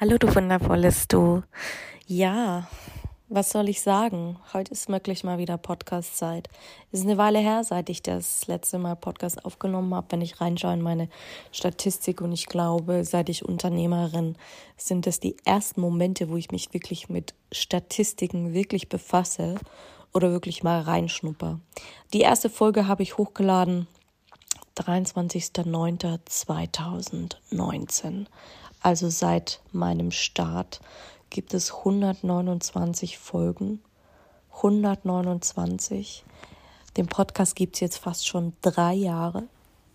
Hallo, du wundervolles Du. Ja, was soll ich sagen? Heute ist wirklich mal wieder Podcast-Zeit. Ist eine Weile her, seit ich das letzte Mal Podcast aufgenommen habe. Wenn ich reinschaue in meine Statistik und ich glaube, seit ich Unternehmerin sind es die ersten Momente, wo ich mich wirklich mit Statistiken wirklich befasse oder wirklich mal reinschnupper. Die erste Folge habe ich hochgeladen 23.09.2019. Also seit meinem Start gibt es 129 Folgen. 129. Den Podcast gibt es jetzt fast schon drei Jahre.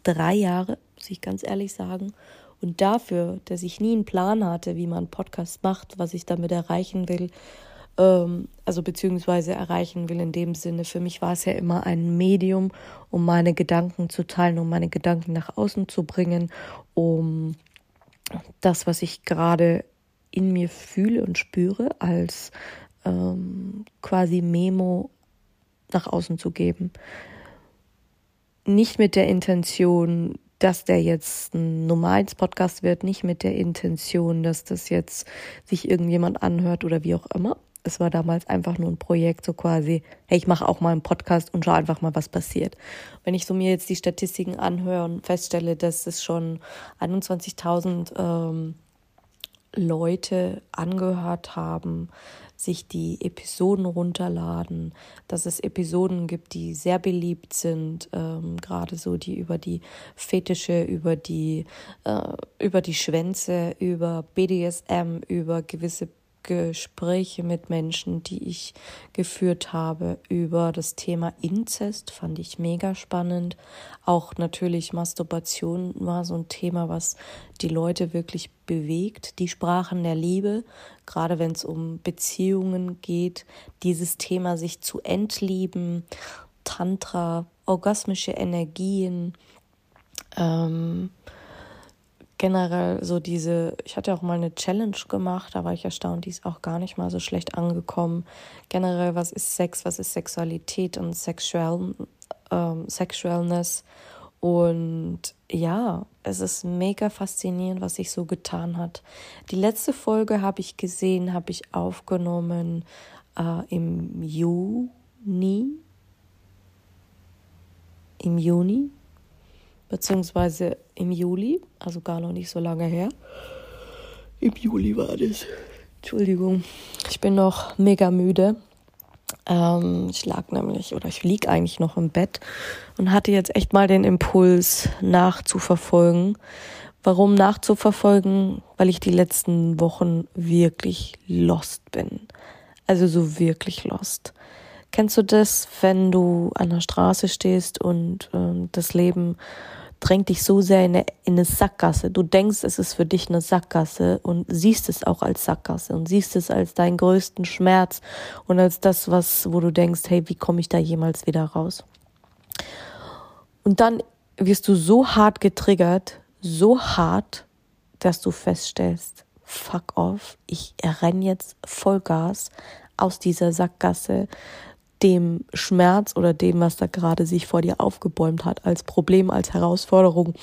Drei Jahre, muss ich ganz ehrlich sagen. Und dafür, dass ich nie einen Plan hatte, wie man einen Podcast macht, was ich damit erreichen will, ähm, also beziehungsweise erreichen will in dem Sinne, für mich war es ja immer ein Medium, um meine Gedanken zu teilen, um meine Gedanken nach außen zu bringen, um das, was ich gerade in mir fühle und spüre, als ähm, quasi Memo nach außen zu geben. Nicht mit der Intention, dass der jetzt ein Nummer 1 Podcast wird, nicht mit der Intention, dass das jetzt sich irgendjemand anhört oder wie auch immer. Es war damals einfach nur ein Projekt, so quasi, hey, ich mache auch mal einen Podcast und schau einfach mal, was passiert. Wenn ich so mir jetzt die Statistiken anhöre und feststelle, dass es schon 21.000 ähm, Leute angehört haben, sich die Episoden runterladen, dass es Episoden gibt, die sehr beliebt sind, ähm, gerade so die über die Fetische, über die äh, über die Schwänze, über BDSM, über gewisse Gespräche mit Menschen, die ich geführt habe über das Thema Inzest, fand ich mega spannend. Auch natürlich Masturbation war so ein Thema, was die Leute wirklich bewegt. Die Sprachen der Liebe, gerade wenn es um Beziehungen geht, dieses Thema sich zu entlieben, Tantra, orgasmische Energien, ähm, generell so diese, ich hatte auch mal eine Challenge gemacht, da war ich erstaunt, die ist auch gar nicht mal so schlecht angekommen. Generell, was ist Sex, was ist Sexualität und Sexual, ähm, Sexualness. Und ja, es ist mega faszinierend, was sich so getan hat. Die letzte Folge habe ich gesehen, habe ich aufgenommen äh, im Juni. Im Juni beziehungsweise im Juli, also gar noch nicht so lange her. Im Juli war das. Entschuldigung, ich bin noch mega müde. Ähm, ich lag nämlich, oder ich lieg eigentlich noch im Bett und hatte jetzt echt mal den Impuls nachzuverfolgen. Warum nachzuverfolgen? Weil ich die letzten Wochen wirklich lost bin. Also so wirklich lost. Kennst du das, wenn du an der Straße stehst und äh, das Leben drängt dich so sehr in eine, in eine Sackgasse. Du denkst, es ist für dich eine Sackgasse und siehst es auch als Sackgasse und siehst es als deinen größten Schmerz und als das, was, wo du denkst, hey, wie komme ich da jemals wieder raus? Und dann wirst du so hart getriggert, so hart, dass du feststellst, fuck off, ich renne jetzt Vollgas aus dieser Sackgasse, dem Schmerz oder dem, was da gerade sich vor dir aufgebäumt hat, als Problem, als Herausforderung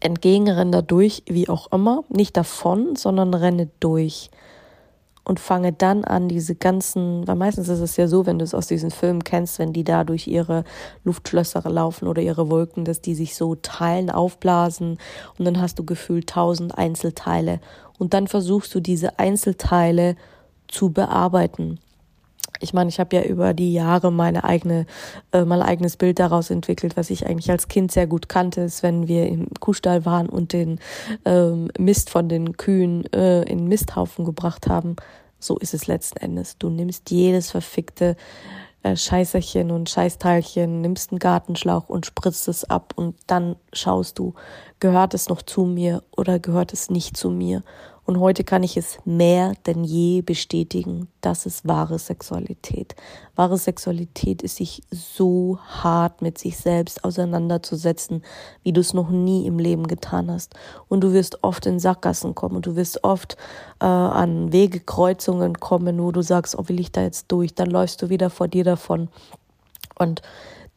entgegenrenne dadurch, wie auch immer, nicht davon, sondern renne durch und fange dann an, diese ganzen, weil meistens ist es ja so, wenn du es aus diesen Filmen kennst, wenn die da durch ihre Luftschlösser laufen oder ihre Wolken, dass die sich so teilen, aufblasen und dann hast du gefühlt tausend Einzelteile. Und dann versuchst du diese Einzelteile zu bearbeiten ich meine, ich habe ja über die Jahre meine eigene, äh, mein eigenes Bild daraus entwickelt, was ich eigentlich als Kind sehr gut kannte, ist, wenn wir im Kuhstall waren und den ähm, Mist von den Kühen äh, in Misthaufen gebracht haben. So ist es letzten Endes. Du nimmst jedes verfickte äh, Scheißerchen und Scheißteilchen, nimmst einen Gartenschlauch und spritzt es ab und dann schaust du, gehört es noch zu mir oder gehört es nicht zu mir? Und heute kann ich es mehr denn je bestätigen, das ist wahre Sexualität. Wahre Sexualität ist sich so hart mit sich selbst auseinanderzusetzen, wie du es noch nie im Leben getan hast. Und du wirst oft in Sackgassen kommen und du wirst oft äh, an Wegekreuzungen kommen, wo du sagst, oh, will ich da jetzt durch? Dann läufst du wieder vor dir davon. Und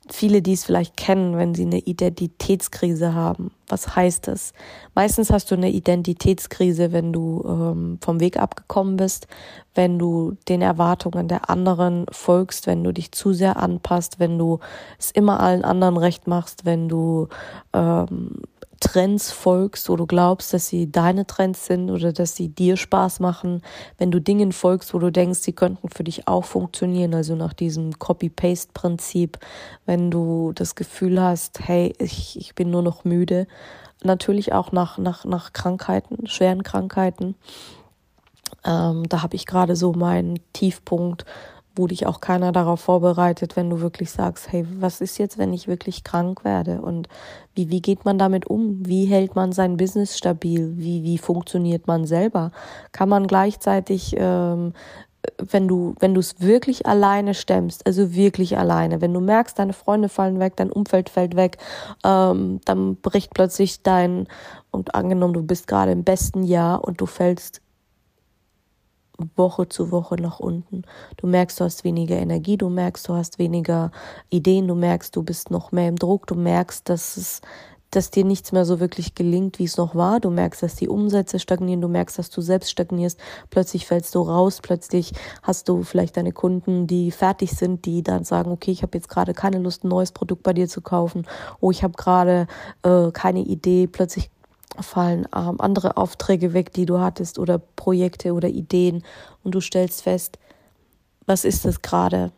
viele, die es vielleicht kennen, wenn sie eine Identitätskrise haben. Was heißt das? Meistens hast du eine Identitätskrise, wenn du ähm, vom Weg abgekommen bist, wenn du den Erwartungen der anderen folgst, wenn du dich zu sehr anpasst, wenn du es immer allen anderen recht machst, wenn du ähm, Trends folgst, wo du glaubst, dass sie deine Trends sind oder dass sie dir Spaß machen, wenn du Dingen folgst, wo du denkst, sie könnten für dich auch funktionieren, also nach diesem Copy-Paste-Prinzip, wenn du das Gefühl hast, hey, ich, ich bin nur noch müde, natürlich auch nach, nach, nach Krankheiten, schweren Krankheiten. Ähm, da habe ich gerade so meinen Tiefpunkt, wo dich auch keiner darauf vorbereitet, wenn du wirklich sagst, hey, was ist jetzt, wenn ich wirklich krank werde? Und wie, wie geht man damit um? Wie hält man sein Business stabil? Wie, wie funktioniert man selber? Kann man gleichzeitig, ähm, wenn du, wenn du es wirklich alleine stemmst, also wirklich alleine, wenn du merkst, deine Freunde fallen weg, dein Umfeld fällt weg, ähm, dann bricht plötzlich dein, und angenommen, du bist gerade im besten Jahr und du fällst Woche zu Woche nach unten. Du merkst, du hast weniger Energie, du merkst, du hast weniger Ideen, du merkst, du bist noch mehr im Druck, du merkst, dass es dass dir nichts mehr so wirklich gelingt, wie es noch war. Du merkst, dass die Umsätze stagnieren, du merkst, dass du selbst stagnierst. Plötzlich fällst du raus, plötzlich hast du vielleicht deine Kunden, die fertig sind, die dann sagen, okay, ich habe jetzt gerade keine Lust, ein neues Produkt bei dir zu kaufen. Oh, ich habe gerade äh, keine Idee. Plötzlich fallen ähm, andere Aufträge weg, die du hattest oder Projekte oder Ideen und du stellst fest, was ist das gerade?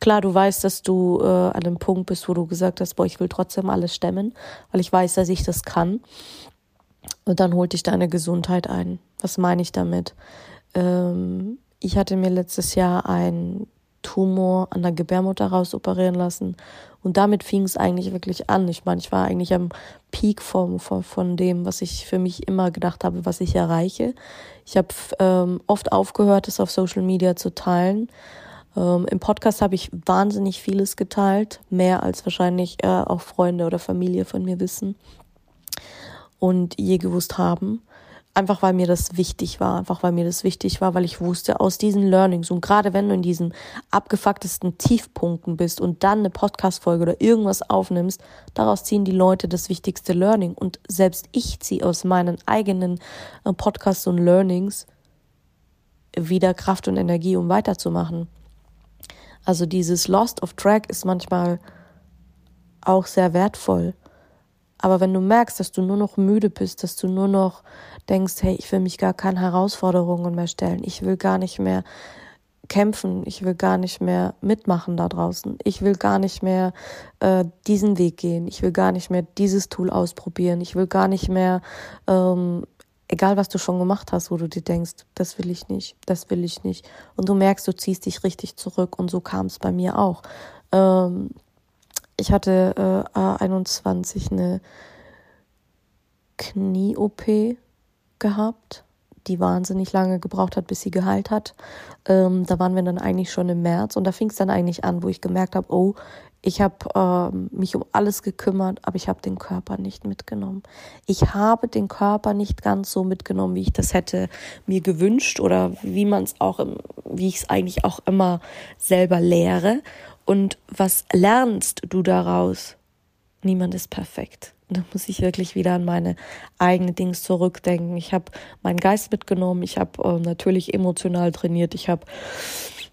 Klar, du weißt, dass du äh, an dem Punkt bist, wo du gesagt hast, boah, ich will trotzdem alles stemmen, weil ich weiß, dass ich das kann. Und dann holt dich deine Gesundheit ein. Was meine ich damit? Ähm, ich hatte mir letztes Jahr ein Tumor an der Gebärmutter rausoperieren lassen. Und damit fing es eigentlich wirklich an. Ich meine, ich war eigentlich am Peak vom, von, von dem, was ich für mich immer gedacht habe, was ich erreiche. Ich habe ähm, oft aufgehört, es auf Social Media zu teilen. Ähm, Im Podcast habe ich wahnsinnig vieles geteilt, mehr als wahrscheinlich äh, auch Freunde oder Familie von mir wissen und je gewusst haben. Einfach weil mir das wichtig war, einfach weil mir das wichtig war, weil ich wusste, aus diesen Learnings und gerade wenn du in diesen abgefucktesten Tiefpunkten bist und dann eine Podcast-Folge oder irgendwas aufnimmst, daraus ziehen die Leute das wichtigste Learning. Und selbst ich ziehe aus meinen eigenen äh, Podcasts und Learnings wieder Kraft und Energie, um weiterzumachen. Also dieses Lost of Track ist manchmal auch sehr wertvoll. Aber wenn du merkst, dass du nur noch müde bist, dass du nur noch denkst, hey, ich will mich gar keine Herausforderungen mehr stellen, ich will gar nicht mehr kämpfen, ich will gar nicht mehr mitmachen da draußen, ich will gar nicht mehr äh, diesen Weg gehen, ich will gar nicht mehr dieses Tool ausprobieren, ich will gar nicht mehr, ähm, egal was du schon gemacht hast, wo du dir denkst, das will ich nicht, das will ich nicht. Und du merkst, du ziehst dich richtig zurück und so kam es bei mir auch. Ähm, ich hatte äh, A21 eine Knie-OP gehabt, die wahnsinnig lange gebraucht hat, bis sie geheilt hat. Ähm, da waren wir dann eigentlich schon im März und da fing es dann eigentlich an, wo ich gemerkt habe, oh, ich habe ähm, mich um alles gekümmert, aber ich habe den Körper nicht mitgenommen. Ich habe den Körper nicht ganz so mitgenommen, wie ich das hätte mir gewünscht oder wie man es auch, wie ich es eigentlich auch immer selber lehre. Und was lernst du daraus? Niemand ist perfekt. Da muss ich wirklich wieder an meine eigenen Dings zurückdenken. Ich habe meinen Geist mitgenommen, ich habe äh, natürlich emotional trainiert, ich habe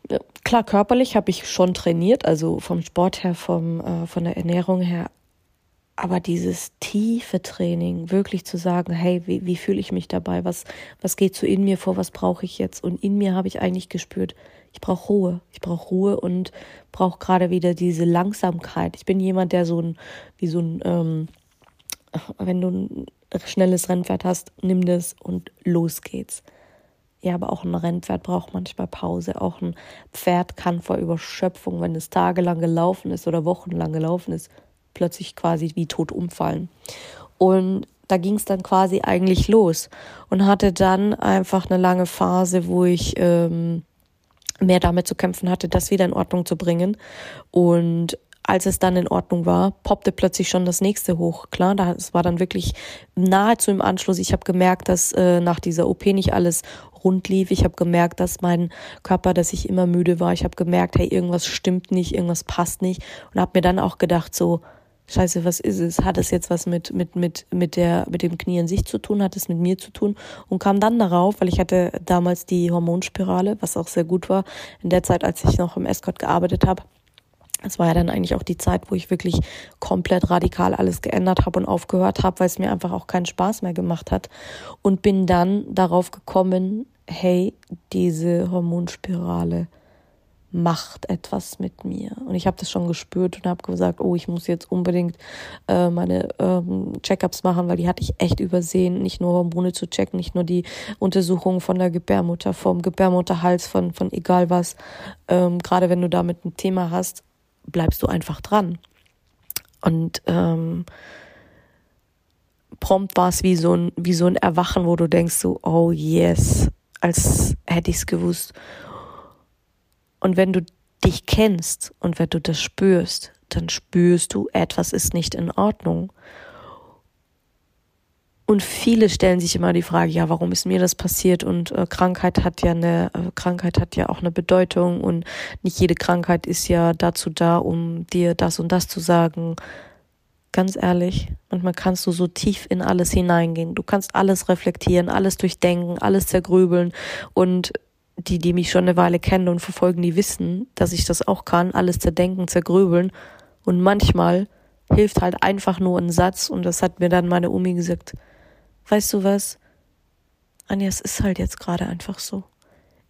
äh, klar körperlich habe ich schon trainiert, also vom Sport her, vom äh, von der Ernährung her, aber dieses tiefe Training, wirklich zu sagen, hey, wie, wie fühle ich mich dabei? Was, was geht so in mir vor? Was brauche ich jetzt? Und in mir habe ich eigentlich gespürt, ich brauche Ruhe. Ich brauche Ruhe und brauche gerade wieder diese Langsamkeit. Ich bin jemand, der so ein, wie so ein, ähm, wenn du ein schnelles Rennpferd hast, nimm das und los geht's. Ja, aber auch ein Rennpferd braucht manchmal Pause. Auch ein Pferd kann vor Überschöpfung, wenn es tagelang gelaufen ist oder wochenlang gelaufen ist, plötzlich quasi wie tot umfallen. Und da ging es dann quasi eigentlich los und hatte dann einfach eine lange Phase, wo ich ähm, mehr damit zu kämpfen hatte, das wieder in Ordnung zu bringen. Und als es dann in Ordnung war, poppte plötzlich schon das nächste hoch. Klar, das war dann wirklich nahezu im Anschluss. Ich habe gemerkt, dass äh, nach dieser OP nicht alles rund lief. Ich habe gemerkt, dass mein Körper, dass ich immer müde war. Ich habe gemerkt, hey, irgendwas stimmt nicht, irgendwas passt nicht und habe mir dann auch gedacht so, Scheiße, was ist es? Hat es jetzt was mit, mit, mit, mit der, mit dem Knie in sich zu tun? Hat es mit mir zu tun? Und kam dann darauf, weil ich hatte damals die Hormonspirale, was auch sehr gut war, in der Zeit, als ich noch im Escort gearbeitet habe. Es war ja dann eigentlich auch die Zeit, wo ich wirklich komplett radikal alles geändert habe und aufgehört habe, weil es mir einfach auch keinen Spaß mehr gemacht hat. Und bin dann darauf gekommen, hey, diese Hormonspirale, macht etwas mit mir. Und ich habe das schon gespürt und habe gesagt, oh, ich muss jetzt unbedingt äh, meine ähm, Check-ups machen, weil die hatte ich echt übersehen, nicht nur Hormone zu checken, nicht nur die Untersuchungen von der Gebärmutter, vom Gebärmutterhals, von, von egal was. Ähm, Gerade wenn du damit ein Thema hast, bleibst du einfach dran. Und ähm, prompt war es wie so ein, wie so ein Erwachen, wo du denkst so, oh yes, als hätte ich es gewusst. Und wenn du dich kennst und wenn du das spürst, dann spürst du, etwas ist nicht in Ordnung. Und viele stellen sich immer die Frage, ja, warum ist mir das passiert? Und äh, Krankheit hat ja eine äh, Krankheit hat ja auch eine Bedeutung und nicht jede Krankheit ist ja dazu da, um dir das und das zu sagen. Ganz ehrlich, manchmal kannst du so tief in alles hineingehen. Du kannst alles reflektieren, alles durchdenken, alles zergrübeln und die, die mich schon eine Weile kennen und verfolgen, die wissen, dass ich das auch kann, alles zerdenken, zergrübeln. Und manchmal hilft halt einfach nur ein Satz und das hat mir dann meine Omi gesagt. Weißt du was? Anja, es ist halt jetzt gerade einfach so.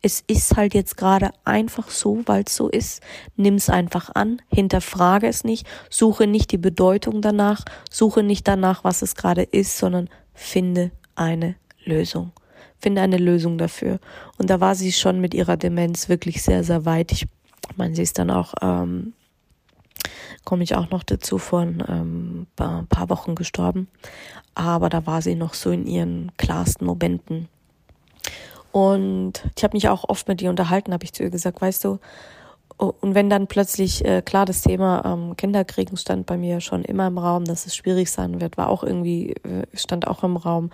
Es ist halt jetzt gerade einfach so, weil es so ist. Nimm es einfach an, hinterfrage es nicht, suche nicht die Bedeutung danach, suche nicht danach, was es gerade ist, sondern finde eine Lösung finde eine Lösung dafür. Und da war sie schon mit ihrer Demenz wirklich sehr, sehr weit. Ich meine, sie ist dann auch, ähm, komme ich auch noch dazu, vor ähm, ein paar Wochen gestorben. Aber da war sie noch so in ihren klarsten Momenten. Und ich habe mich auch oft mit ihr unterhalten, habe ich zu ihr gesagt, weißt du, und wenn dann plötzlich, äh, klar, das Thema ähm, Kinderkriegen stand bei mir schon immer im Raum, dass es schwierig sein wird, war auch irgendwie, äh, stand auch im Raum.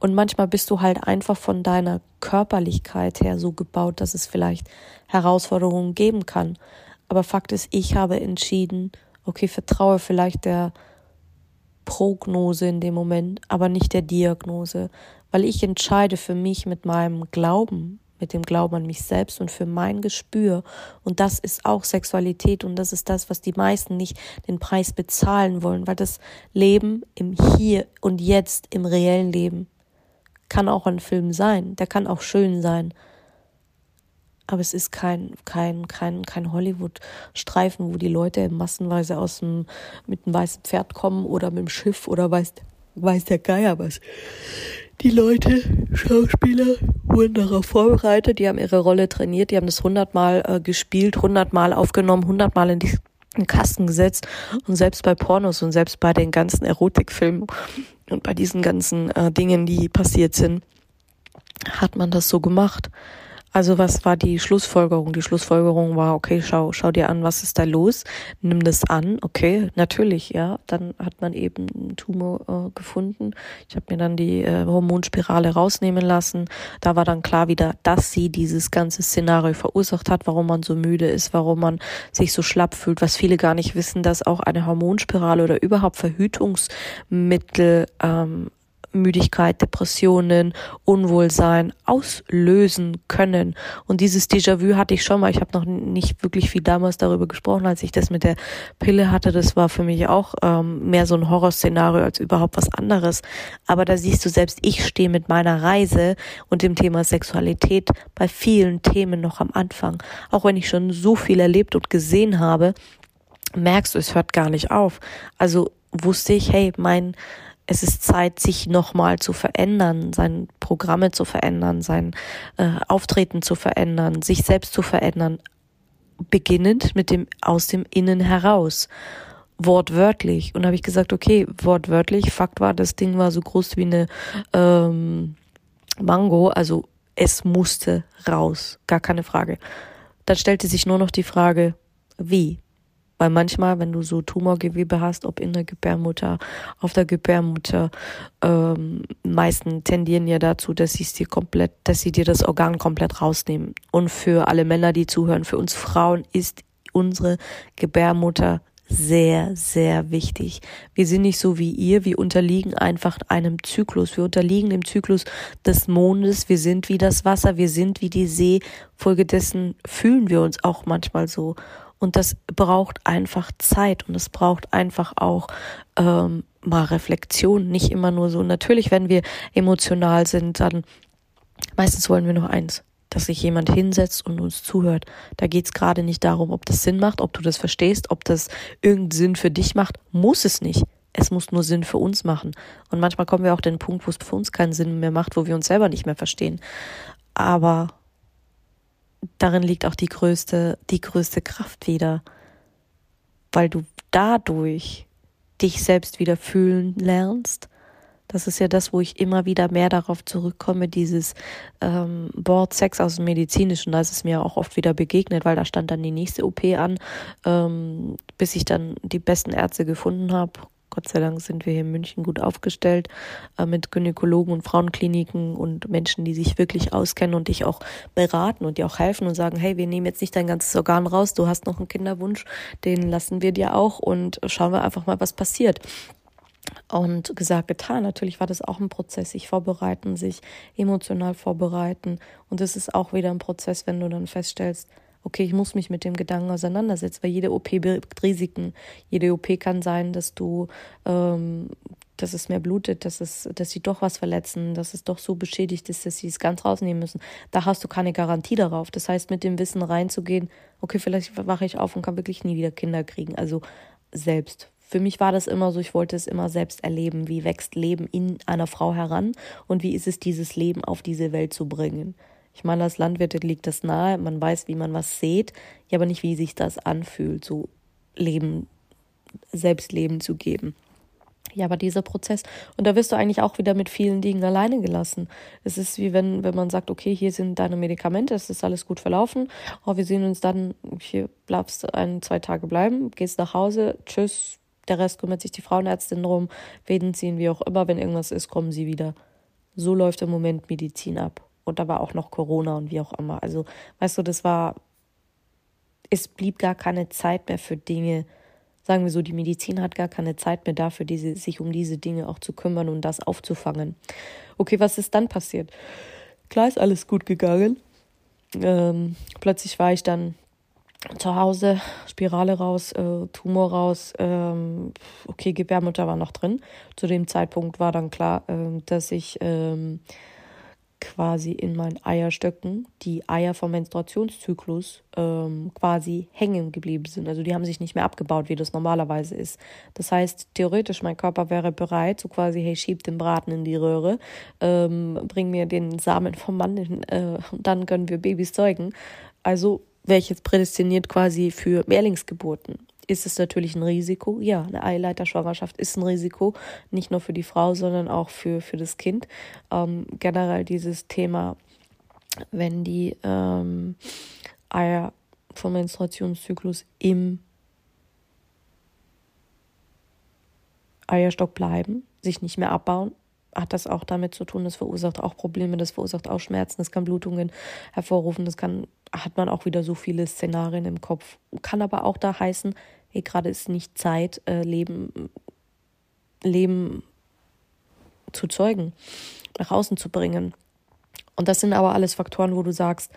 Und manchmal bist du halt einfach von deiner Körperlichkeit her so gebaut, dass es vielleicht Herausforderungen geben kann. Aber Fakt ist, ich habe entschieden, okay, vertraue vielleicht der Prognose in dem Moment, aber nicht der Diagnose, weil ich entscheide für mich mit meinem Glauben, mit dem Glauben an mich selbst und für mein Gespür. Und das ist auch Sexualität und das ist das, was die meisten nicht den Preis bezahlen wollen, weil das Leben im Hier und Jetzt, im reellen Leben, kann auch ein Film sein, der kann auch schön sein. Aber es ist kein, kein, kein, kein Hollywood-Streifen, wo die Leute massenweise aus dem, mit einem weißen Pferd kommen oder mit dem Schiff oder weiß, weiß der Geier was. Die Leute, Schauspieler, wurden darauf vorbereitet, die haben ihre Rolle trainiert, die haben das hundertmal äh, gespielt, hundertmal aufgenommen, hundertmal in die Kasten gesetzt. Und selbst bei Pornos und selbst bei den ganzen Erotikfilmen und bei diesen ganzen äh, Dingen, die passiert sind, hat man das so gemacht. Also was war die Schlussfolgerung? Die Schlussfolgerung war, okay, schau, schau dir an, was ist da los? Nimm das an, okay, natürlich, ja. Dann hat man eben einen Tumor äh, gefunden. Ich habe mir dann die äh, Hormonspirale rausnehmen lassen. Da war dann klar wieder, dass sie dieses ganze Szenario verursacht hat, warum man so müde ist, warum man sich so schlapp fühlt, was viele gar nicht wissen, dass auch eine Hormonspirale oder überhaupt Verhütungsmittel ähm, Müdigkeit, Depressionen, Unwohlsein auslösen können. Und dieses Déjà-vu hatte ich schon mal. Ich habe noch nicht wirklich viel damals darüber gesprochen, als ich das mit der Pille hatte. Das war für mich auch ähm, mehr so ein Horrorszenario als überhaupt was anderes. Aber da siehst du selbst, ich stehe mit meiner Reise und dem Thema Sexualität bei vielen Themen noch am Anfang. Auch wenn ich schon so viel erlebt und gesehen habe, merkst du, es hört gar nicht auf. Also wusste ich, hey, mein es ist Zeit, sich nochmal zu verändern, seine Programme zu verändern, sein äh, Auftreten zu verändern, sich selbst zu verändern, beginnend mit dem aus dem Innen heraus. wortwörtlich. Und habe ich gesagt, okay, wortwörtlich, Fakt war, das Ding war so groß wie eine ähm, Mango, also es musste raus, gar keine Frage. Dann stellte sich nur noch die Frage, wie? Weil manchmal, wenn du so Tumorgewebe hast, ob in der Gebärmutter, auf der Gebärmutter, ähm, meisten tendieren ja dazu, dass sie dir komplett, dass sie dir das Organ komplett rausnehmen. Und für alle Männer, die zuhören, für uns Frauen ist unsere Gebärmutter sehr, sehr wichtig. Wir sind nicht so wie ihr, wir unterliegen einfach einem Zyklus. Wir unterliegen dem Zyklus des Mondes, wir sind wie das Wasser, wir sind wie die See. Folgedessen fühlen wir uns auch manchmal so. Und das braucht einfach Zeit und es braucht einfach auch ähm, mal Reflexion, nicht immer nur so. Natürlich, wenn wir emotional sind, dann meistens wollen wir nur eins, dass sich jemand hinsetzt und uns zuhört. Da geht's gerade nicht darum, ob das Sinn macht, ob du das verstehst, ob das irgendeinen Sinn für dich macht. Muss es nicht. Es muss nur Sinn für uns machen. Und manchmal kommen wir auch den Punkt, wo es für uns keinen Sinn mehr macht, wo wir uns selber nicht mehr verstehen. Aber darin liegt auch die größte, die größte Kraft wieder. Weil du dadurch dich selbst wieder fühlen lernst das ist ja das, wo ich immer wieder mehr darauf zurückkomme, dieses ähm, Board Sex aus dem Medizinischen. Da ist es mir auch oft wieder begegnet, weil da stand dann die nächste OP an, ähm, bis ich dann die besten Ärzte gefunden habe. Gott sei Dank sind wir hier in München gut aufgestellt äh, mit Gynäkologen und Frauenkliniken und Menschen, die sich wirklich auskennen und dich auch beraten und dir auch helfen und sagen, hey, wir nehmen jetzt nicht dein ganzes Organ raus, du hast noch einen Kinderwunsch, den lassen wir dir auch und schauen wir einfach mal, was passiert. Und gesagt, getan. Natürlich war das auch ein Prozess, sich vorbereiten, sich emotional vorbereiten. Und es ist auch wieder ein Prozess, wenn du dann feststellst, okay, ich muss mich mit dem Gedanken auseinandersetzen, weil jede OP birgt Risiken. Jede OP kann sein, dass du, ähm, dass es mehr blutet, dass es, dass sie doch was verletzen, dass es doch so beschädigt ist, dass sie es ganz rausnehmen müssen. Da hast du keine Garantie darauf. Das heißt, mit dem Wissen reinzugehen, okay, vielleicht wache ich auf und kann wirklich nie wieder Kinder kriegen. Also selbst für mich war das immer so, ich wollte es immer selbst erleben. Wie wächst Leben in einer Frau heran und wie ist es, dieses Leben auf diese Welt zu bringen? Ich meine, als Landwirte liegt das nahe, man weiß, wie man was sät, ja, aber nicht, wie sich das anfühlt, so Leben, selbst Leben zu geben. Ja, aber dieser Prozess, und da wirst du eigentlich auch wieder mit vielen Dingen alleine gelassen. Es ist wie wenn, wenn man sagt, okay, hier sind deine Medikamente, es ist alles gut verlaufen, oh, wir sehen uns dann, hier bleibst ein, zwei Tage bleiben, gehst nach Hause, tschüss, der Rest kümmert sich die Frauenärztin drum, Fäden ziehen, wie auch immer. Wenn irgendwas ist, kommen sie wieder. So läuft im Moment Medizin ab. Und da war auch noch Corona und wie auch immer. Also, weißt du, das war, es blieb gar keine Zeit mehr für Dinge. Sagen wir so, die Medizin hat gar keine Zeit mehr dafür, diese, sich um diese Dinge auch zu kümmern und das aufzufangen. Okay, was ist dann passiert? Klar ist alles gut gegangen. Ähm, plötzlich war ich dann zu Hause, Spirale raus, äh, Tumor raus, ähm, okay, Gebärmutter war noch drin. Zu dem Zeitpunkt war dann klar, äh, dass ich ähm, quasi in meinen Eierstöcken die Eier vom Menstruationszyklus ähm, quasi hängen geblieben sind. Also die haben sich nicht mehr abgebaut, wie das normalerweise ist. Das heißt, theoretisch, mein Körper wäre bereit, so quasi, hey, schieb den Braten in die Röhre, ähm, bring mir den Samen vom Mann, in, äh, und dann können wir Babys zeugen. Also wäre ich jetzt prädestiniert quasi für Mehrlingsgeburten. Ist es natürlich ein Risiko? Ja, eine Eileiterschwangerschaft ist ein Risiko, nicht nur für die Frau, sondern auch für, für das Kind. Ähm, generell dieses Thema, wenn die ähm, Eier vom Menstruationszyklus im Eierstock bleiben, sich nicht mehr abbauen, hat das auch damit zu tun, das verursacht auch Probleme, das verursacht auch Schmerzen, das kann Blutungen hervorrufen, das kann, hat man auch wieder so viele Szenarien im Kopf. Kann aber auch da heißen, hey, gerade ist nicht Zeit, äh, Leben, Leben zu zeugen, nach außen zu bringen. Und das sind aber alles Faktoren, wo du sagst,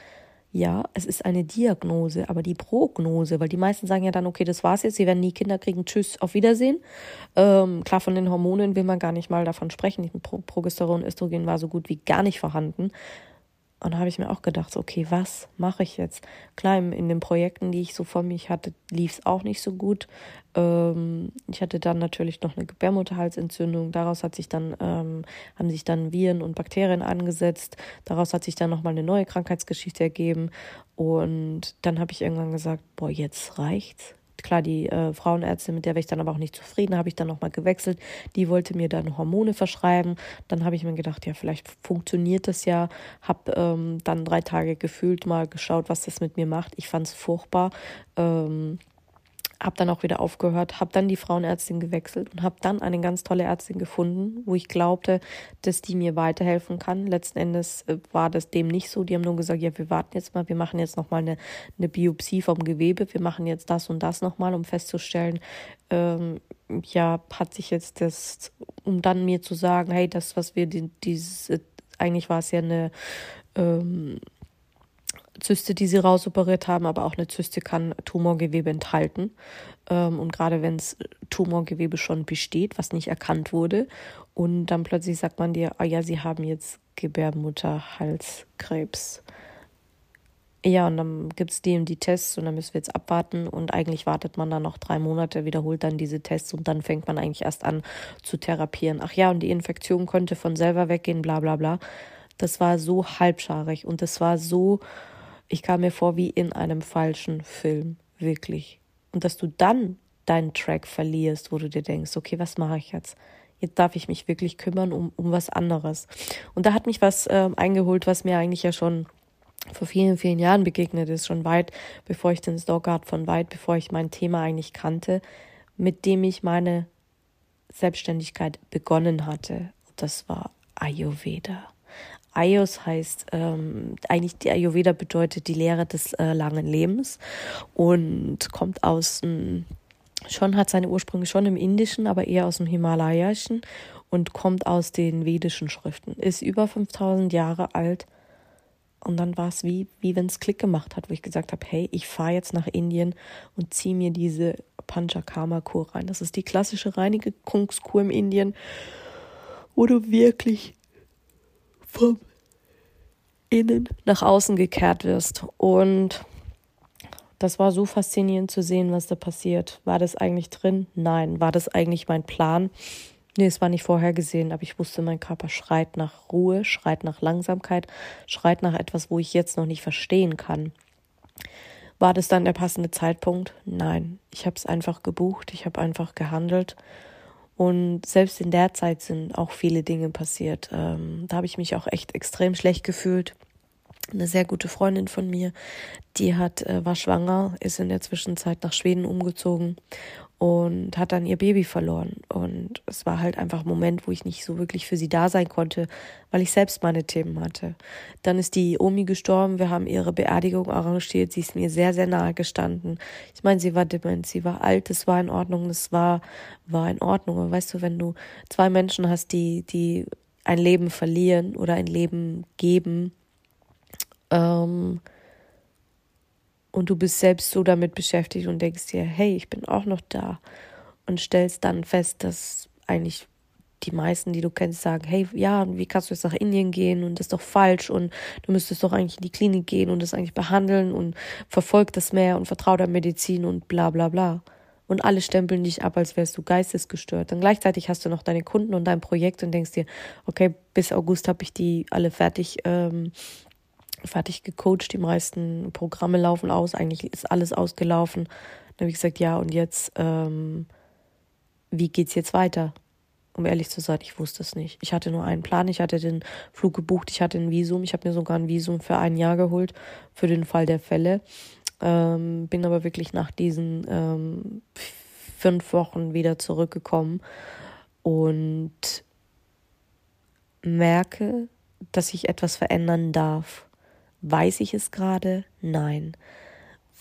ja, es ist eine Diagnose, aber die Prognose, weil die meisten sagen ja dann, okay, das war's jetzt, sie werden nie Kinder kriegen, tschüss, auf Wiedersehen. Ähm, klar, von den Hormonen will man gar nicht mal davon sprechen. Progesteron, Östrogen war so gut wie gar nicht vorhanden. Und da habe ich mir auch gedacht, okay, was mache ich jetzt? Klar, in den Projekten, die ich so vor mich hatte, lief es auch nicht so gut. Ähm, ich hatte dann natürlich noch eine Gebärmutterhalsentzündung. Daraus hat sich dann, ähm, haben sich dann Viren und Bakterien angesetzt. Daraus hat sich dann nochmal eine neue Krankheitsgeschichte ergeben. Und dann habe ich irgendwann gesagt, boah, jetzt reicht's. Klar, die äh, Frauenärztin, mit der war ich dann aber auch nicht zufrieden, habe ich dann nochmal gewechselt. Die wollte mir dann Hormone verschreiben. Dann habe ich mir gedacht, ja, vielleicht funktioniert das ja. Habe ähm, dann drei Tage gefühlt mal geschaut, was das mit mir macht. Ich fand es furchtbar. Ähm, habe dann auch wieder aufgehört, habe dann die Frauenärztin gewechselt und habe dann eine ganz tolle Ärztin gefunden, wo ich glaubte, dass die mir weiterhelfen kann. Letzten Endes äh, war das dem nicht so. Die haben nur gesagt, ja, wir warten jetzt mal, wir machen jetzt nochmal eine, eine Biopsie vom Gewebe, wir machen jetzt das und das nochmal, um festzustellen, ähm, ja, hat sich jetzt das, um dann mir zu sagen, hey, das, was wir, dieses, äh, eigentlich war es ja eine, ähm, Zyste, die sie rausoperiert haben, aber auch eine Zyste kann Tumorgewebe enthalten. Ähm, und gerade wenn es Tumorgewebe schon besteht, was nicht erkannt wurde, und dann plötzlich sagt man dir, oh ja, sie haben jetzt Gebärmutterhalskrebs. Ja, und dann gibt es die die Tests und dann müssen wir jetzt abwarten und eigentlich wartet man dann noch drei Monate, wiederholt dann diese Tests und dann fängt man eigentlich erst an zu therapieren. Ach ja, und die Infektion könnte von selber weggehen, bla bla bla. Das war so halbscharig und das war so, ich kam mir vor wie in einem falschen Film, wirklich. Und dass du dann deinen Track verlierst, wo du dir denkst, okay, was mache ich jetzt? Jetzt darf ich mich wirklich kümmern um, um was anderes. Und da hat mich was äh, eingeholt, was mir eigentlich ja schon vor vielen, vielen Jahren begegnet ist, schon weit bevor ich den Stockard von weit bevor ich mein Thema eigentlich kannte, mit dem ich meine Selbstständigkeit begonnen hatte. Das war Ayurveda. Ayos heißt ähm, eigentlich die Ayurveda bedeutet die Lehre des äh, langen Lebens und kommt aus ähm, schon hat seine Ursprünge schon im Indischen, aber eher aus dem Himalayischen und kommt aus den vedischen Schriften. Ist über 5000 Jahre alt und dann war es wie, wie wenn es Klick gemacht hat, wo ich gesagt habe, hey, ich fahre jetzt nach Indien und ziehe mir diese Panchakarma-Kur rein. Das ist die klassische Reinigungskur im Indien, wo du wirklich vom Innen nach außen gekehrt wirst. Und das war so faszinierend zu sehen, was da passiert. War das eigentlich drin? Nein. War das eigentlich mein Plan? Nee, es war nicht vorhergesehen, aber ich wusste, mein Körper schreit nach Ruhe, schreit nach Langsamkeit, schreit nach etwas, wo ich jetzt noch nicht verstehen kann. War das dann der passende Zeitpunkt? Nein. Ich habe es einfach gebucht, ich habe einfach gehandelt und selbst in der Zeit sind auch viele Dinge passiert. Ähm, da habe ich mich auch echt extrem schlecht gefühlt. Eine sehr gute Freundin von mir, die hat, äh, war schwanger, ist in der Zwischenzeit nach Schweden umgezogen und hat dann ihr Baby verloren. Und es war halt einfach ein Moment, wo ich nicht so wirklich für sie da sein konnte, weil ich selbst meine Themen hatte. Dann ist die Omi gestorben, wir haben ihre Beerdigung arrangiert, sie ist mir sehr, sehr nahe gestanden. Ich meine, sie war dement, sie war alt, es war in Ordnung, es war, war in Ordnung. Aber weißt du, wenn du zwei Menschen hast, die, die ein Leben verlieren oder ein Leben geben, ähm, und du bist selbst so damit beschäftigt und denkst dir, hey, ich bin auch noch da und stellst dann fest, dass eigentlich die meisten, die du kennst, sagen, hey, ja, wie kannst du jetzt nach Indien gehen und das ist doch falsch und du müsstest doch eigentlich in die Klinik gehen und das eigentlich behandeln und verfolg das mehr und vertrau der Medizin und bla bla bla. Und alle stempeln dich ab, als wärst du geistesgestört. Dann gleichzeitig hast du noch deine Kunden und dein Projekt und denkst dir, okay, bis August habe ich die alle fertig ähm, fertig gecoacht, die meisten Programme laufen aus, eigentlich ist alles ausgelaufen. Dann habe ich gesagt, ja, und jetzt, ähm, wie geht's jetzt weiter? Um ehrlich zu sein, ich wusste es nicht. Ich hatte nur einen Plan, ich hatte den Flug gebucht, ich hatte ein Visum, ich habe mir sogar ein Visum für ein Jahr geholt, für den Fall der Fälle. Ähm, bin aber wirklich nach diesen ähm, fünf Wochen wieder zurückgekommen und merke, dass ich etwas verändern darf. Weiß ich es gerade? Nein.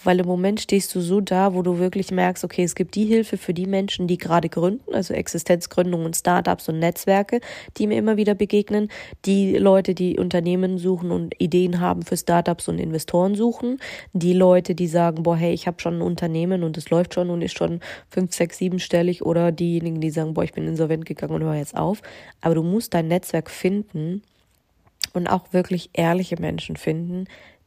Weil im Moment stehst du so da, wo du wirklich merkst, okay, es gibt die Hilfe für die Menschen, die gerade gründen, also Existenzgründung und Startups und Netzwerke, die mir immer wieder begegnen, die Leute, die Unternehmen suchen und Ideen haben für Startups und Investoren suchen, die Leute, die sagen, boah, hey, ich habe schon ein Unternehmen und es läuft schon und ist schon fünf, sechs, siebenstellig oder diejenigen, die sagen, boah, ich bin insolvent gegangen und höre jetzt auf. Aber du musst dein Netzwerk finden, und auch wirklich ehrliche Menschen finden,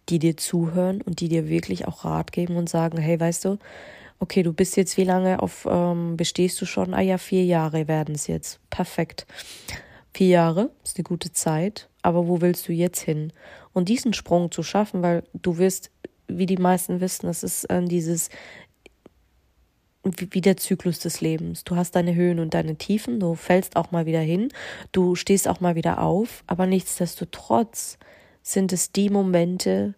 die dir zuhören und die dir wirklich auch Rat geben und sagen, hey, weißt du, okay, du bist jetzt wie lange auf, ähm, bestehst du schon? Ah ja, vier Jahre werden es jetzt. Perfekt. Vier Jahre ist eine gute Zeit, aber wo willst du jetzt hin? Und diesen Sprung zu schaffen, weil du wirst, wie die meisten wissen, das ist äh, dieses wie der Zyklus des Lebens. Du hast deine Höhen und deine Tiefen, du fällst auch mal wieder hin, du stehst auch mal wieder auf, aber nichtsdestotrotz sind es die Momente,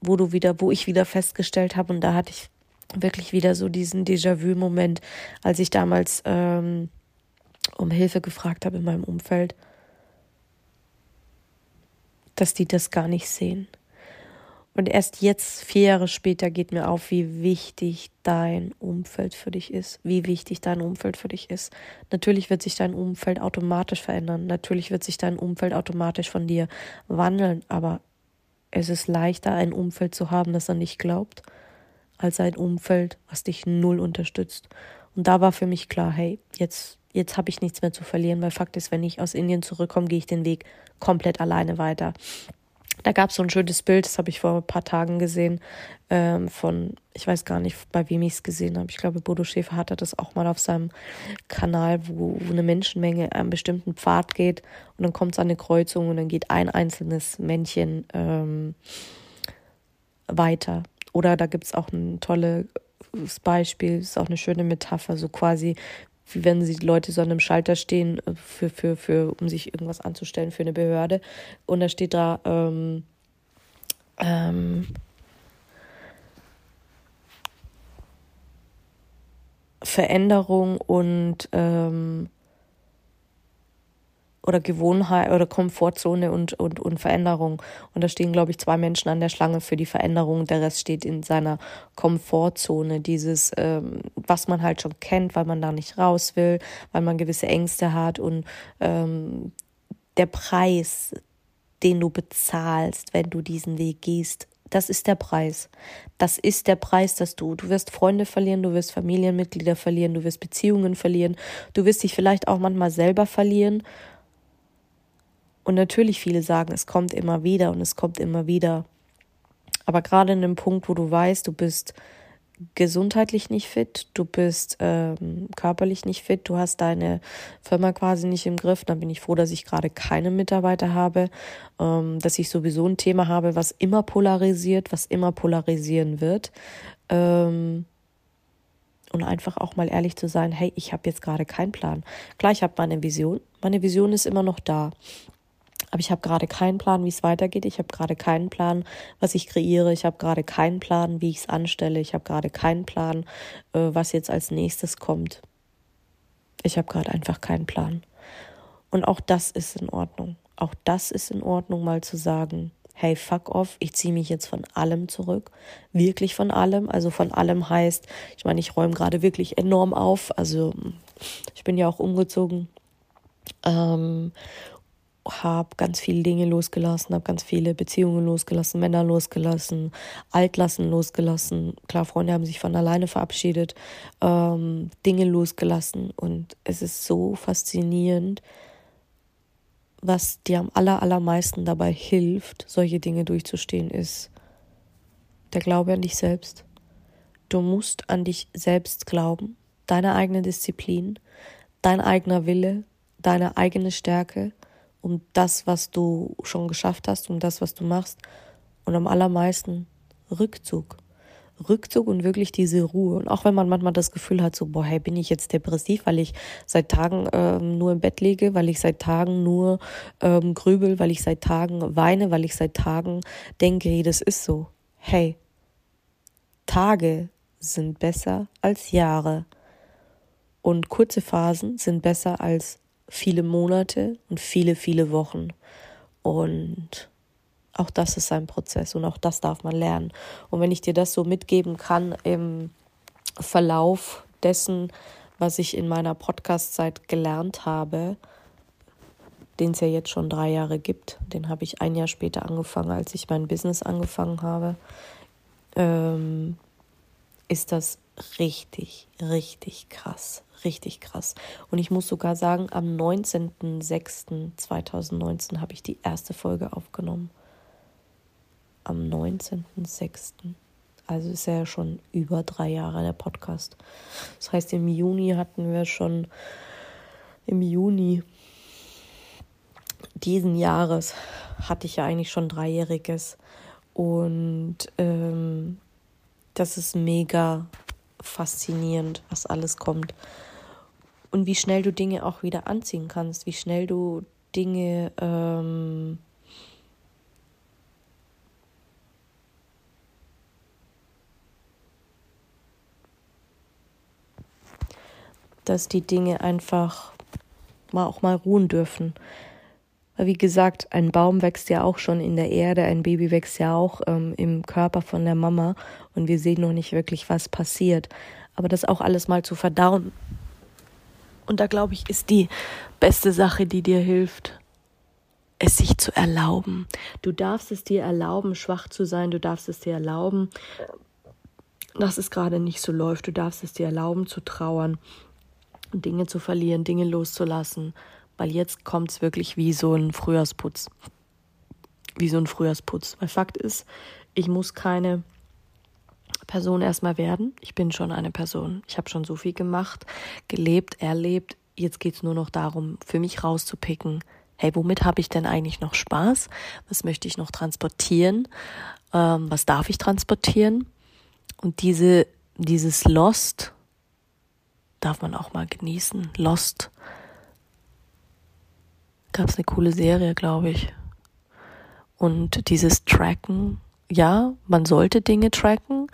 wo du wieder, wo ich wieder festgestellt habe, und da hatte ich wirklich wieder so diesen Déjà-vu-Moment, als ich damals ähm, um Hilfe gefragt habe in meinem Umfeld, dass die das gar nicht sehen. Und erst jetzt, vier Jahre später, geht mir auf, wie wichtig dein Umfeld für dich ist. Wie wichtig dein Umfeld für dich ist. Natürlich wird sich dein Umfeld automatisch verändern. Natürlich wird sich dein Umfeld automatisch von dir wandeln. Aber es ist leichter, ein Umfeld zu haben, das an dich glaubt, als ein Umfeld, was dich null unterstützt. Und da war für mich klar, hey, jetzt, jetzt habe ich nichts mehr zu verlieren, weil Fakt ist, wenn ich aus Indien zurückkomme, gehe ich den Weg komplett alleine weiter. Da gab es so ein schönes Bild, das habe ich vor ein paar Tagen gesehen, ähm, von, ich weiß gar nicht, bei wem ich es gesehen habe. Ich glaube, Bodo Schäfer hatte das auch mal auf seinem Kanal, wo, wo eine Menschenmenge einen bestimmten Pfad geht und dann kommt es an eine Kreuzung und dann geht ein einzelnes Männchen ähm, weiter. Oder da gibt es auch ein tolles Beispiel, ist auch eine schöne Metapher, so quasi wie wenn sie Leute so an einem Schalter stehen, äh, für, für, für, um sich irgendwas anzustellen für eine Behörde. Und da steht da, ähm, ähm, Veränderung und ähm, oder Gewohnheit oder Komfortzone und, und, und Veränderung. Und da stehen, glaube ich, zwei Menschen an der Schlange für die Veränderung. Der Rest steht in seiner Komfortzone. Dieses, ähm, was man halt schon kennt, weil man da nicht raus will, weil man gewisse Ängste hat und ähm, der Preis, den du bezahlst, wenn du diesen Weg gehst, das ist der Preis. Das ist der Preis, dass du, du wirst Freunde verlieren, du wirst Familienmitglieder verlieren, du wirst Beziehungen verlieren, du wirst dich vielleicht auch manchmal selber verlieren und natürlich viele sagen, es kommt immer wieder und es kommt immer wieder. Aber gerade in dem Punkt, wo du weißt, du bist gesundheitlich nicht fit, du bist ähm, körperlich nicht fit, du hast deine Firma quasi nicht im Griff, dann bin ich froh, dass ich gerade keine Mitarbeiter habe, ähm, dass ich sowieso ein Thema habe, was immer polarisiert, was immer polarisieren wird. Ähm, und einfach auch mal ehrlich zu sein, hey, ich habe jetzt gerade keinen Plan. Klar, ich habe meine Vision, meine Vision ist immer noch da. Aber ich habe gerade keinen Plan, wie es weitergeht. Ich habe gerade keinen Plan, was ich kreiere. Ich habe gerade keinen Plan, wie ich es anstelle. Ich habe gerade keinen Plan, äh, was jetzt als nächstes kommt. Ich habe gerade einfach keinen Plan. Und auch das ist in Ordnung. Auch das ist in Ordnung, mal zu sagen, hey, fuck off, ich ziehe mich jetzt von allem zurück. Wirklich von allem. Also von allem heißt, ich meine, ich räume gerade wirklich enorm auf. Also ich bin ja auch umgezogen. Ähm, habe ganz viele Dinge losgelassen, habe ganz viele Beziehungen losgelassen, Männer losgelassen, Altlassen losgelassen. Klar, Freunde haben sich von alleine verabschiedet, ähm, Dinge losgelassen. Und es ist so faszinierend, was dir am aller, allermeisten dabei hilft, solche Dinge durchzustehen, ist der Glaube an dich selbst. Du musst an dich selbst glauben, deine eigene Disziplin, dein eigener Wille, deine eigene Stärke um das, was du schon geschafft hast, um das, was du machst. Und am allermeisten Rückzug. Rückzug und wirklich diese Ruhe. Und auch wenn man manchmal das Gefühl hat, so, boah, hey, bin ich jetzt depressiv, weil ich seit Tagen ähm, nur im Bett liege, weil ich seit Tagen nur ähm, grübel, weil ich seit Tagen weine, weil ich seit Tagen denke, hey, das ist so. Hey, Tage sind besser als Jahre. Und kurze Phasen sind besser als viele Monate und viele, viele Wochen. Und auch das ist ein Prozess und auch das darf man lernen. Und wenn ich dir das so mitgeben kann im Verlauf dessen, was ich in meiner Podcast-Zeit gelernt habe, den es ja jetzt schon drei Jahre gibt, den habe ich ein Jahr später angefangen, als ich mein Business angefangen habe, ähm, ist das richtig, richtig krass richtig krass. Und ich muss sogar sagen, am 19.06.2019 habe ich die erste Folge aufgenommen. Am 19.06. Also ist ja schon über drei Jahre der Podcast. Das heißt, im Juni hatten wir schon, im Juni diesen Jahres hatte ich ja eigentlich schon dreijähriges. Und ähm, das ist mega faszinierend, was alles kommt. Und wie schnell du Dinge auch wieder anziehen kannst, wie schnell du Dinge ähm, dass die Dinge einfach mal auch mal ruhen dürfen. Weil wie gesagt, ein Baum wächst ja auch schon in der Erde, ein Baby wächst ja auch ähm, im Körper von der Mama und wir sehen noch nicht wirklich, was passiert. Aber das auch alles mal zu verdauen. Und da glaube ich, ist die beste Sache, die dir hilft, es sich zu erlauben. Du darfst es dir erlauben, schwach zu sein. Du darfst es dir erlauben, dass es gerade nicht so läuft. Du darfst es dir erlauben, zu trauern. Dinge zu verlieren, Dinge loszulassen, weil jetzt kommt es wirklich wie so ein Frühjahrsputz. Wie so ein Frühjahrsputz. Weil Fakt ist, ich muss keine Person erstmal werden. Ich bin schon eine Person. Ich habe schon so viel gemacht, gelebt, erlebt. Jetzt geht es nur noch darum, für mich rauszupicken, hey, womit habe ich denn eigentlich noch Spaß? Was möchte ich noch transportieren? Ähm, was darf ich transportieren? Und diese, dieses Lost, darf man auch mal genießen. Lost. Gab es eine coole Serie, glaube ich. Und dieses Tracken, ja, man sollte Dinge tracken.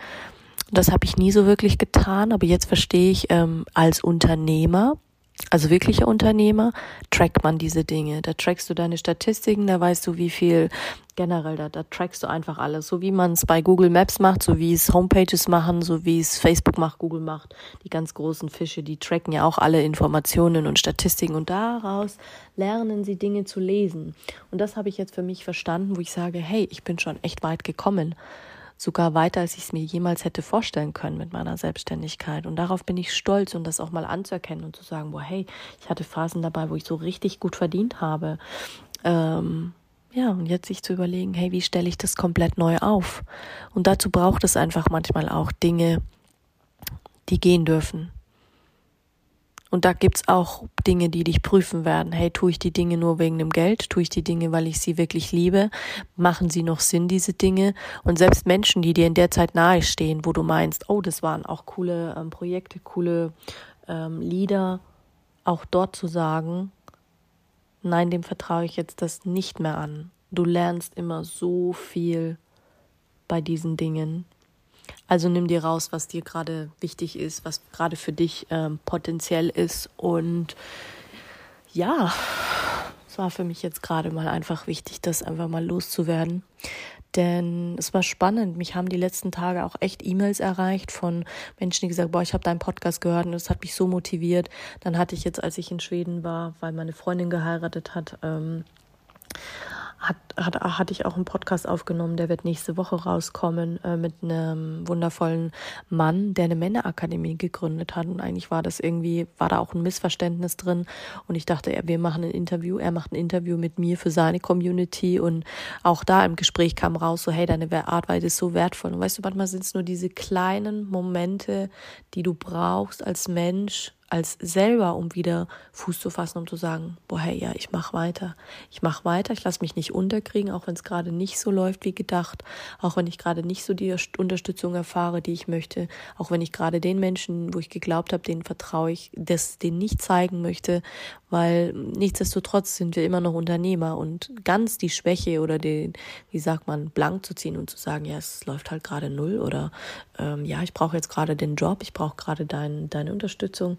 Das habe ich nie so wirklich getan, aber jetzt verstehe ich ähm, als Unternehmer, also wirklicher Unternehmer, trackt man diese Dinge. Da trackst du deine Statistiken, da weißt du, wie viel generell, da, da trackst du einfach alles. So wie man es bei Google Maps macht, so wie es Homepages machen, so wie es Facebook macht, Google macht. Die ganz großen Fische, die tracken ja auch alle Informationen und Statistiken und daraus lernen sie Dinge zu lesen. Und das habe ich jetzt für mich verstanden, wo ich sage, hey, ich bin schon echt weit gekommen sogar weiter, als ich es mir jemals hätte vorstellen können mit meiner Selbstständigkeit. Und darauf bin ich stolz und das auch mal anzuerkennen und zu sagen, boah, hey, ich hatte Phasen dabei, wo ich so richtig gut verdient habe. Ähm, ja, und jetzt sich zu überlegen, hey, wie stelle ich das komplett neu auf? Und dazu braucht es einfach manchmal auch Dinge, die gehen dürfen, und da gibt's auch Dinge, die dich prüfen werden. Hey, tue ich die Dinge nur wegen dem Geld? Tue ich die Dinge, weil ich sie wirklich liebe? Machen sie noch Sinn, diese Dinge? Und selbst Menschen, die dir in der Zeit nahe stehen, wo du meinst, oh, das waren auch coole ähm, Projekte, coole ähm, Lieder, auch dort zu sagen, nein, dem vertraue ich jetzt das nicht mehr an. Du lernst immer so viel bei diesen Dingen. Also nimm dir raus, was dir gerade wichtig ist, was gerade für dich ähm, potenziell ist. Und ja, es war für mich jetzt gerade mal einfach wichtig, das einfach mal loszuwerden. Denn es war spannend. Mich haben die letzten Tage auch echt E-Mails erreicht von Menschen, die gesagt, boah, ich habe deinen Podcast gehört und das hat mich so motiviert. Dann hatte ich jetzt, als ich in Schweden war, weil meine Freundin geheiratet hat, ähm, hat, hat, hatte ich auch einen Podcast aufgenommen, der wird nächste Woche rauskommen, äh, mit einem wundervollen Mann, der eine Männerakademie gegründet hat. Und eigentlich war das irgendwie, war da auch ein Missverständnis drin. Und ich dachte, wir machen ein Interview, er macht ein Interview mit mir für seine Community. Und auch da im Gespräch kam raus, so, hey, deine Arbeit ist so wertvoll. Und weißt du, manchmal sind es nur diese kleinen Momente, die du brauchst als Mensch, als selber, um wieder Fuß zu fassen, um zu sagen, boah, hey, ja, ich mach weiter. Ich mach weiter, ich lasse mich nicht unterkriegen, auch wenn es gerade nicht so läuft wie gedacht, auch wenn ich gerade nicht so die Unterstützung erfahre, die ich möchte, auch wenn ich gerade den Menschen, wo ich geglaubt habe, denen vertraue ich, das denen nicht zeigen möchte, weil nichtsdestotrotz sind wir immer noch Unternehmer und ganz die Schwäche oder den, wie sagt man, blank zu ziehen und zu sagen, ja, es läuft halt gerade null oder ähm, ja, ich brauche jetzt gerade den Job, ich brauche gerade dein, deine Unterstützung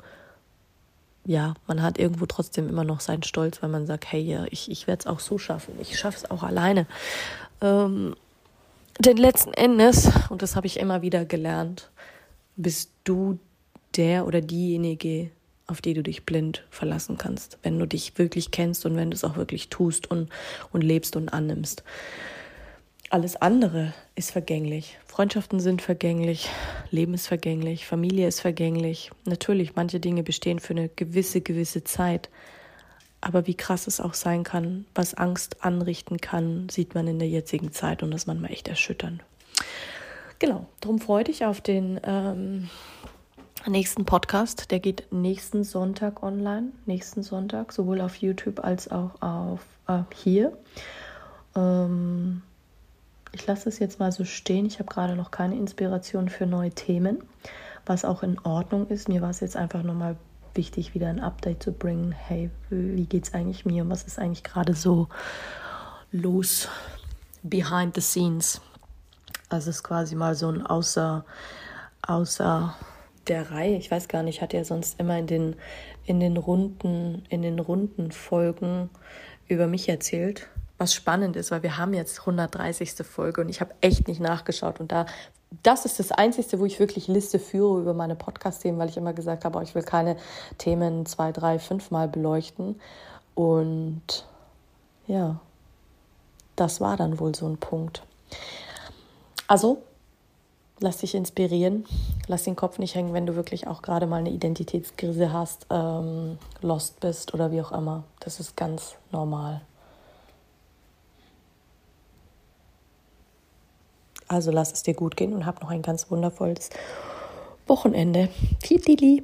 ja, man hat irgendwo trotzdem immer noch seinen Stolz, weil man sagt, hey, ja, ich, ich werde es auch so schaffen, ich schaffe es auch alleine. Ähm, denn letzten Endes, und das habe ich immer wieder gelernt, bist du der oder diejenige, auf die du dich blind verlassen kannst, wenn du dich wirklich kennst und wenn du es auch wirklich tust und, und lebst und annimmst. Alles andere ist vergänglich. Freundschaften sind vergänglich, Leben ist vergänglich, Familie ist vergänglich. Natürlich, manche Dinge bestehen für eine gewisse, gewisse Zeit. Aber wie krass es auch sein kann, was Angst anrichten kann, sieht man in der jetzigen Zeit und das ist manchmal echt erschütternd. Genau, darum freue dich auf den ähm, nächsten Podcast. Der geht nächsten Sonntag online, nächsten Sonntag, sowohl auf YouTube als auch auf äh, hier. Ähm, ich lasse es jetzt mal so stehen. Ich habe gerade noch keine Inspiration für neue Themen. was auch in Ordnung ist. Mir war es jetzt einfach nochmal wichtig, wieder ein Update zu bringen. Hey, wie geht es eigentlich mir und was ist eigentlich gerade so los behind the scenes? Also es ist quasi mal so ein außer, außer der Reihe. Ich weiß gar nicht, hat er sonst immer in den, in den runden, in den runden Folgen über mich erzählt. Was spannend ist, weil wir haben jetzt 130. Folge und ich habe echt nicht nachgeschaut. Und da, das ist das Einzige, wo ich wirklich Liste führe über meine Podcast-Themen, weil ich immer gesagt habe, oh, ich will keine Themen zwei, drei, fünfmal beleuchten. Und ja, das war dann wohl so ein Punkt. Also, lass dich inspirieren, lass den Kopf nicht hängen, wenn du wirklich auch gerade mal eine Identitätskrise hast, ähm, lost bist oder wie auch immer. Das ist ganz normal. Also lass es dir gut gehen und hab noch ein ganz wundervolles Wochenende. Titili.